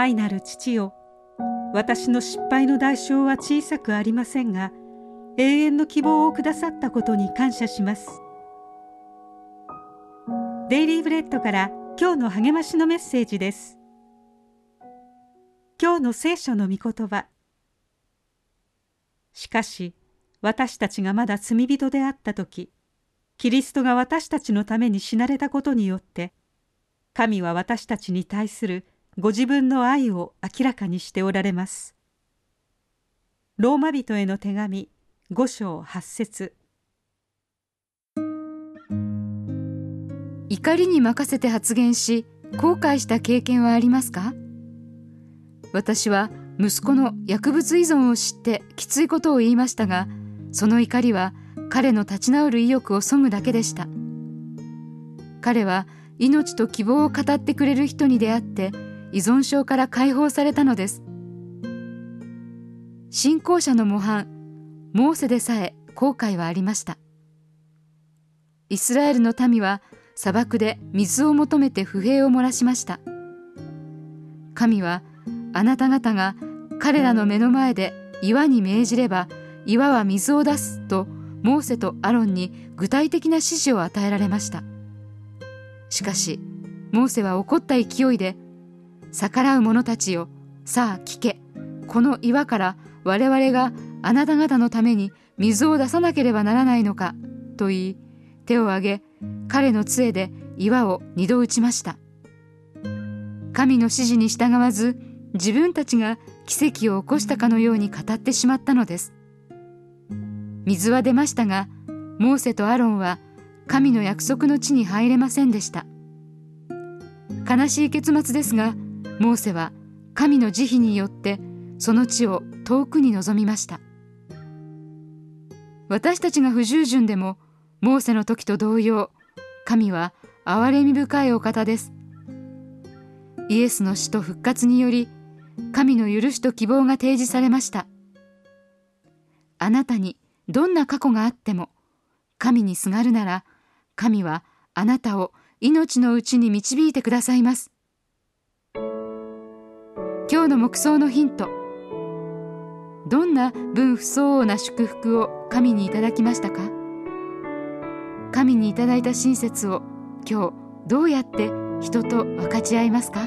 愛なる父よ。私の失敗の代償は小さくありませんが永遠の希望をくださったことに感謝します。デイリーブレッドから今日の励ましのメッセージです。今日の聖書の御言葉。しかし私たちがまだ罪人であった時キリストが私たちのために死なれたことによって神は私たちに対するご自分の愛を明らかにしておられます。ローマ人への手紙5章8節。怒りに任せて発言し後悔した経験はありますか？私は息子の薬物依存を知ってきついことを言いましたがその怒りは彼の立ち直る意欲をそぐだけでした。彼は命と希望を語ってくれる人に出会って依存症から解放されたのです。信仰者の模範モーセでさえ後悔はありました。イスラエルの民は砂漠で水を求めて不平を漏らしました。神はあなた方が彼らの目の前で岩に命じれば岩は水を出すとモーセとアロンに具体的な指示を与えられました。しかしモーセは怒った勢いで逆らう者たちよさあ聞け。この岩から我々があなた方のために水を出さなければならないのかと言い手を挙げ彼の杖で岩を二度打ちました。神の指示に従わず自分たちが奇跡を起こしたかのように語ってしまったのです。水は出ましたがモーセとアロンは神の約束の地に入れませんでした。悲しい結末ですがモーセは神の慈悲によってその地を遠くに望みました。私たちが不従順でもモーセの時と同様神は憐れみ深いお方です。イエスの死と復活により神の許しと希望が提示されました。あなたにどんな過去があっても神にすがるなら神はあなたを命のうちに導いてくださいます。今日の目想のヒント。どんな分不相応な祝福を神にいただきましたか？神にいただいた親切を今日どうやって人と分かち合いますか？